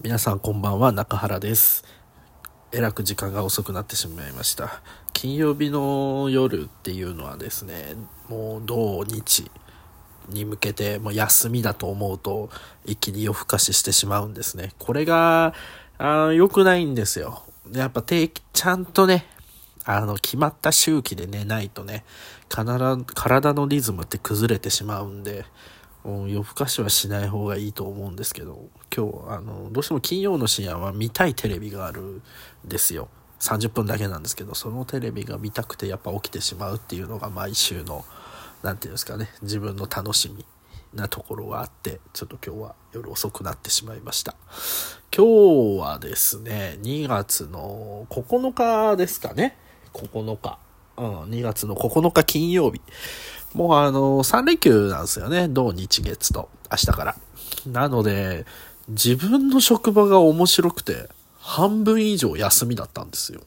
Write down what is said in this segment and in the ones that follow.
皆さんこんばんは中原です。えらく時間が遅くなってしまいました。金曜日の夜っていうのはですねもう土日に向けてもう休みだと思うと一気に夜更かししてしまうんですね。これがあ良くないんですよ。やっぱ定期ちゃんとねあの決まった周期で寝ないとね体のリズムって崩れてしまうんで夜更かしはしない方がいいと思うんですけど今日あのどうしても金曜の深夜は見たいテレビがあるんですよ。30分だけなんですけどそのテレビが見たくてやっぱ起きてしまうっていうのが毎週の何て言うんですかね自分の楽しみなところがあってちょっと今日は夜遅くなってしまいました。今日はですね2月の9日ですかね。9日。うん2月の9日金曜日。もうあの、3連休なんですよね。土日月と、明日から。なので、自分の職場が面白くて、半分以上休みだったんですよ。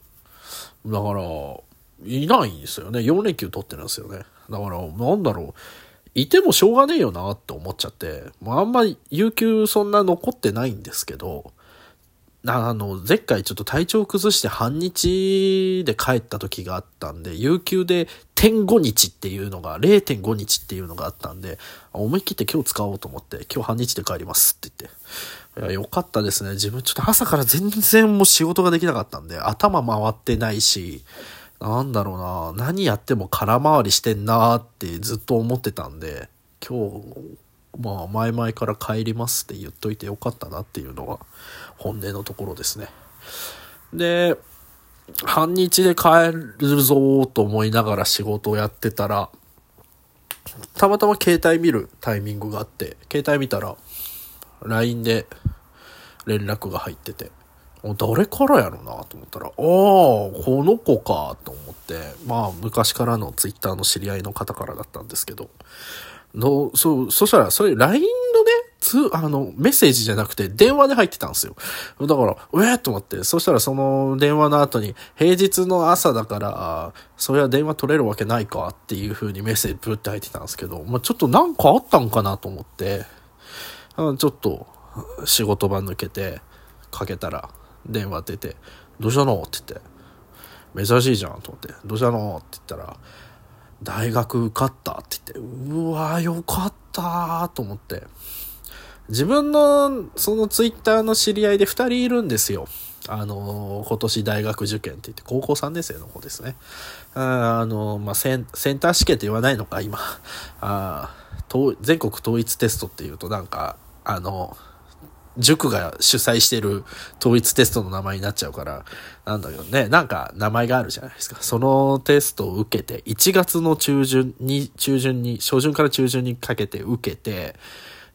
だから、いないんですよね。4連休取ってるんですよね。だから、なんだろう。いてもしょうがねえよなって思っちゃって、もうあんまり有給そんな残ってないんですけど、あの、前回ちょっと体調崩して半日で帰った時があったんで、有給で点5日っていうのが、0.5日っていうのがあったんで、思い切って今日使おうと思って、今日半日で帰りますって言って。いや、よかったですね。自分ちょっと朝から全然もう仕事ができなかったんで、頭回ってないし、なんだろうな、何やっても空回りしてんなーってずっと思ってたんで、今日、まあ、前々から帰りますって言っといてよかったなっていうのが本音のところですね。で、半日で帰るぞと思いながら仕事をやってたら、たまたま携帯見るタイミングがあって、携帯見たら、LINE で連絡が入ってて、誰からやろなと思ったら、ああ、この子かと思って、まあ昔からの Twitter の知り合いの方からだったんですけど、の、そう、そしたら、それ LINE のね、つ、あの、メッセージじゃなくて電話で入ってたんですよ。だから、うえー、と思って、そしたらその電話の後に、平日の朝だから、そりゃ電話取れるわけないかっていう風にメッセージブって入ってたんですけど、まあ、ちょっとなんかあったんかなと思って、あちょっと仕事場抜けて、かけたら電話出て、どうしたのって言って、珍しいじゃんと思って、どうしたのって言ったら、大学受かったって言って、うわよかったと思って。自分の、そのツイッターの知り合いで2人いるんですよ。あの、今年大学受験って言って、高校3年生の子ですね。あの、まあ、セン、センター試験って言わないのか、今。あ全国統一テストっていうとなんか、あの、塾が主催してる統一テストの名前になっちゃうから、なんだけどね、なんか名前があるじゃないですか。そのテストを受けて、1月の中旬に、中旬に、初旬から中旬にかけて受けて、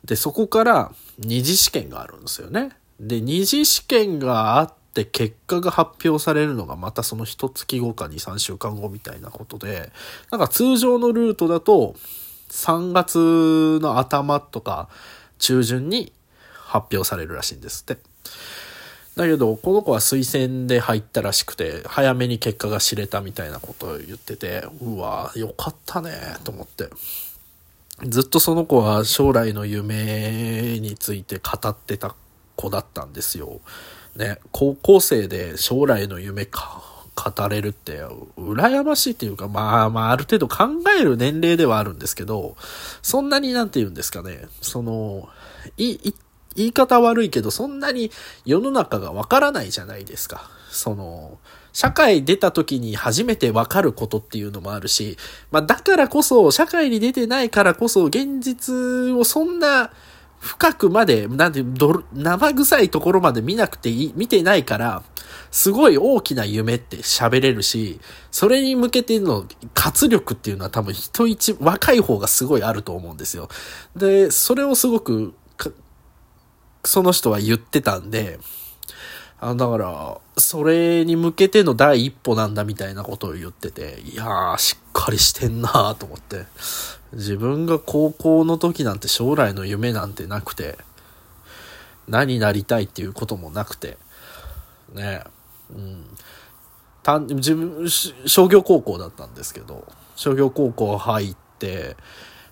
で、そこから二次試験があるんですよね。で、二次試験があって結果が発表されるのがまたその一月後か2、3週間後みたいなことで、なんか通常のルートだと3月の頭とか中旬に発表されるらしいんですって。だけど、この子は推薦で入ったらしくて、早めに結果が知れたみたいなことを言ってて、うわよかったねと思って。ずっとその子は将来の夢について語ってた子だったんですよ。ね、高校生で将来の夢か、語れるって、羨ましいっていうか、まあまあ、ある程度考える年齢ではあるんですけど、そんなになんて言うんですかね、その、い、一、言い方悪いけど、そんなに世の中がわからないじゃないですか。その、社会出た時に初めてわかることっていうのもあるし、まあだからこそ、社会に出てないからこそ、現実をそんな深くまで、なんて、生臭いところまで見なくていい、見てないから、すごい大きな夢って喋れるし、それに向けての活力っていうのは多分人一、若い方がすごいあると思うんですよ。で、それをすごくその人は言ってたんで、あだから、それに向けての第一歩なんだみたいなことを言ってて、いやー、しっかりしてんなーと思って。自分が高校の時なんて将来の夢なんてなくて、何になりたいっていうこともなくて、ね、うん。た自分、商業高校だったんですけど、商業高校入って、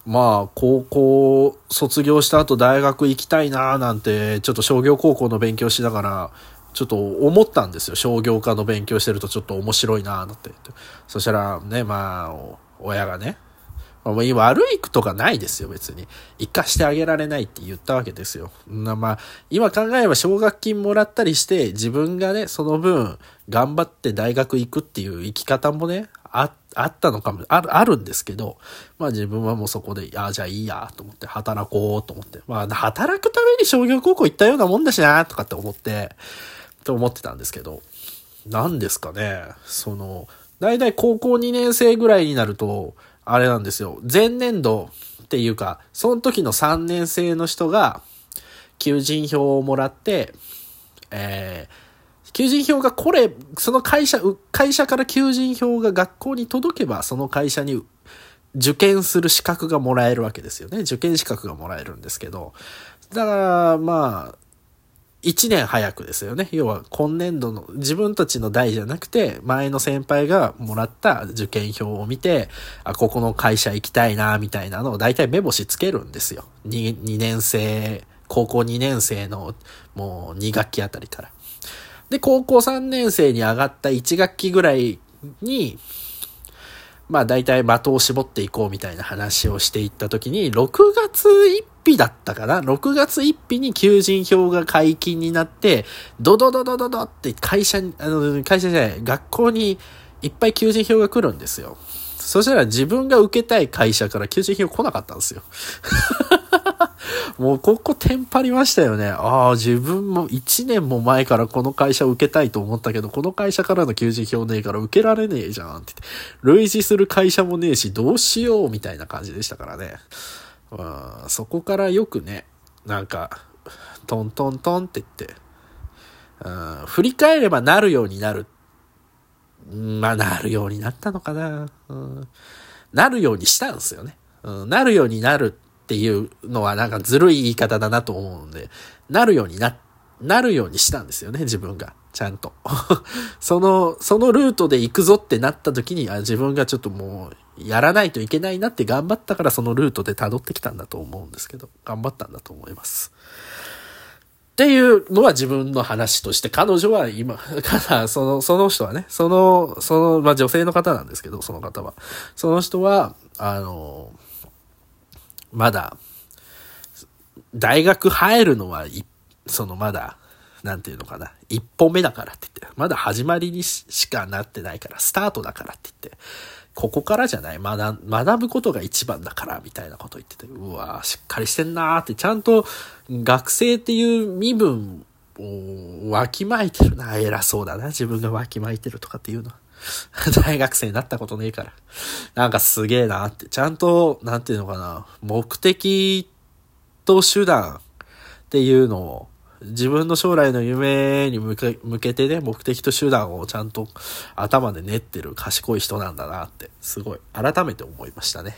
まあ、高校卒業した後大学行きたいなーなんて、ちょっと商業高校の勉強しながら、ちょっと思ったんですよ。商業科の勉強してるとちょっと面白いなーなんて。そしたらね、まあ、親がね、まあ、悪いことかないですよ、別に。生かしてあげられないって言ったわけですよ。まあ、今考えれば奨学金もらったりして、自分がね、その分、頑張って大学行くっていう生き方もね、あって、あったのかも、ある、あるんですけど、まあ自分はもうそこで、ああ、じゃあいいや、と思って、働こうと思って。まあ、働くために商業高校行ったようなもんだしな、とかって思って、と思ってたんですけど、何ですかね、その、大体高校2年生ぐらいになると、あれなんですよ。前年度っていうか、その時の3年生の人が、求人票をもらって、えー、求人票がこれ、その会社、会社から求人票が学校に届けば、その会社に受験する資格がもらえるわけですよね。受験資格がもらえるんですけど。だから、まあ、1年早くですよね。要は今年度の自分たちの代じゃなくて、前の先輩がもらった受験票を見て、あ、ここの会社行きたいな、みたいなのを大体目星つけるんですよ。2, 2年生、高校2年生のもう2学期あたりから。で、高校3年生に上がった1学期ぐらいに、まあ大体的を絞っていこうみたいな話をしていった時に、6月1日だったかな ?6 月1日に求人票が解禁になって、ドドドドドドって会社に、あの、会社じゃない、学校にいっぱい求人票が来るんですよ。そしたら自分が受けたい会社から求人票来なかったんですよ。もうここテンパりましたよね。ああ、自分も1年も前からこの会社を受けたいと思ったけど、この会社からの求人票ねえから受けられねえじゃんってって。類似する会社もねえし、どうしようみたいな感じでしたからね。うん、そこからよくね、なんか、トントントンって言って、うん、振り返ればなるようになる。まあ、なるようになったのかな。うん、なるようにしたんですよね。うん、なるようになるっていうのはなんかずるい言い方だなと思うんで、なるようにな、なるようにしたんですよね、自分が。ちゃんと。その、そのルートで行くぞってなった時に、あ自分がちょっともう、やらないといけないなって頑張ったからそのルートで辿ってきたんだと思うんですけど、頑張ったんだと思います。っていうのは自分の話として、彼女は今、からその、その人はね、その、その、まあ、女性の方なんですけど、その方は。その人は、あの、まだ、大学入るのは、そのまだ、なんていうのかな、一歩目だからって言って、まだ始まりにしかなってないから、スタートだからって言って、ここからじゃない。学学ぶことが一番だから、みたいなこと言ってて、うわしっかりしてんなーって、ちゃんと学生っていう身分わきまいてるな。偉そうだな。自分がわきまいてるとかっていうのは。大学生になったことねえから。なんかすげえなって。ちゃんと、なんていうのかな。目的と手段っていうのを自分の将来の夢に向け向けてね、目的と手段をちゃんと頭で練ってる賢い人なんだなって、すごい改めて思いましたね。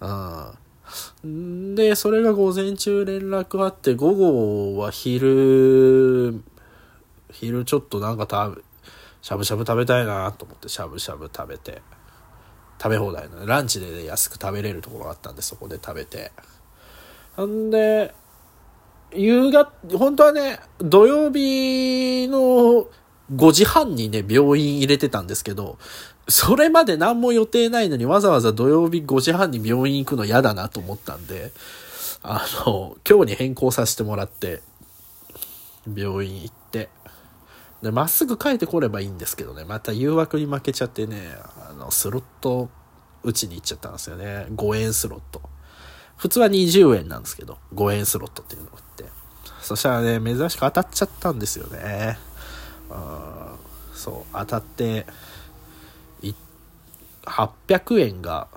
うん。で、それが午前中連絡あって、午後は昼、昼ちょっとなんか食べ、しゃぶしゃぶ食べたいなと思ってしゃぶしゃぶ食べて、食べ放題の、ランチで、安く食べれるところがあったんで、そこで食べて。んで、夕方、本当はね、土曜日の5時半にね、病院入れてたんですけど、それまで何も予定ないのにわざわざ土曜日5時半に病院行くの嫌だなと思ったんで、あの、今日に変更させてもらって、病院行って、で、まっすぐ帰ってこればいいんですけどね、また誘惑に負けちゃってね、あの、スロット打ちに行っちゃったんですよね。5円スロット。普通は20円なんですけど、5円スロットっていうのがあって。そしたらね、珍しく当たっちゃったんですよね。うん、そう、当たって、800円が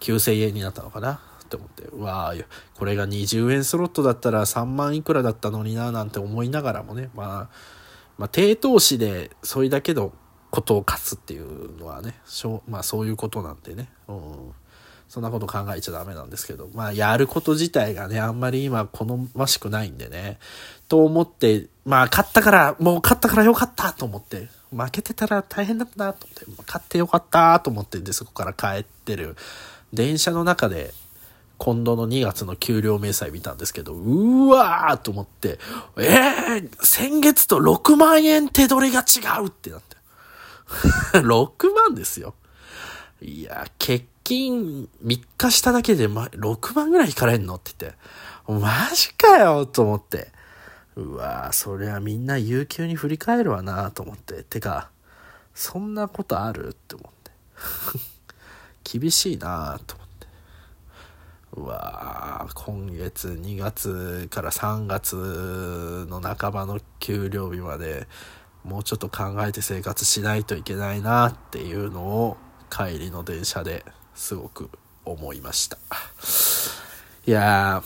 9000円になったのかな？って思って、うわあ、これが20円スロットだったら3万いくらだったのにななんて思いながらもね、まあ、まあ、低投資でそれだけのことを勝つっていうのはね、しょまあそういうことなんでね。うんそんなこと考えちゃダメなんですけど、まあ、やること自体がね、あんまり今好ましくないんでね、と思って、まあ、勝ったから、もう勝ったからよかったと思って、負けてたら大変だったなと思って、勝ってよかったと思って、で、そこから帰ってる。電車の中で、今度の2月の給料明細見たんですけど、うわーと思って、えー、先月と6万円手取りが違うってなって。6万ですよ。いや、欠勤3日しただけで、ま、6万ぐらい引かれんの？って言って、マジかよと思って。うわそりゃみんな有給に振り返るわなと思って。てか、そんなことある？って思って。厳しいなと思って。うわ今月2月から3月の半ばの給料日までもうちょっと考えて生活しないといけないなっていうのを帰りの電車ですごく思いました。いや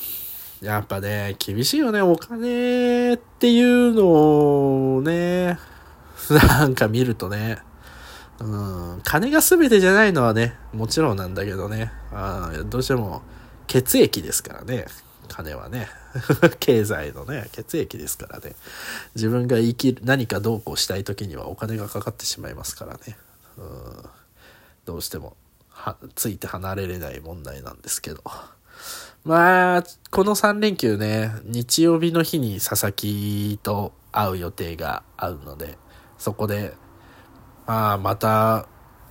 ー、やっぱね、厳しいよね、お金っていうのをね、なんか見るとね、うん、金が全てじゃないのはね、もちろんなんだけどね、あどうしても血液ですからね、金はね。経済のね、血液ですからね。自分が生きる、何かどうこうしたい時にはお金がかかってしまいますからね。うん、どうしても、は、ついて離れれない問題なんですけど。まあ、この3連休ね、日曜日の日に佐々木と会う予定があるので、そこで、まあ、また、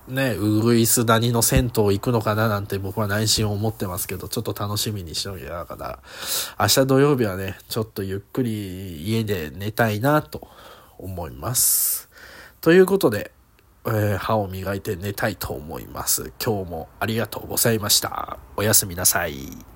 ね、ウグイス谷の銭湯行くのかななんて僕は内心思ってますけど、ちょっと楽しみにしときゃから、明日土曜日はね、ちょっとゆっくり家で寝たいなと思います。ということで、えー、歯を磨いて寝たいと思います。今日もありがとうございました。おやすみなさい。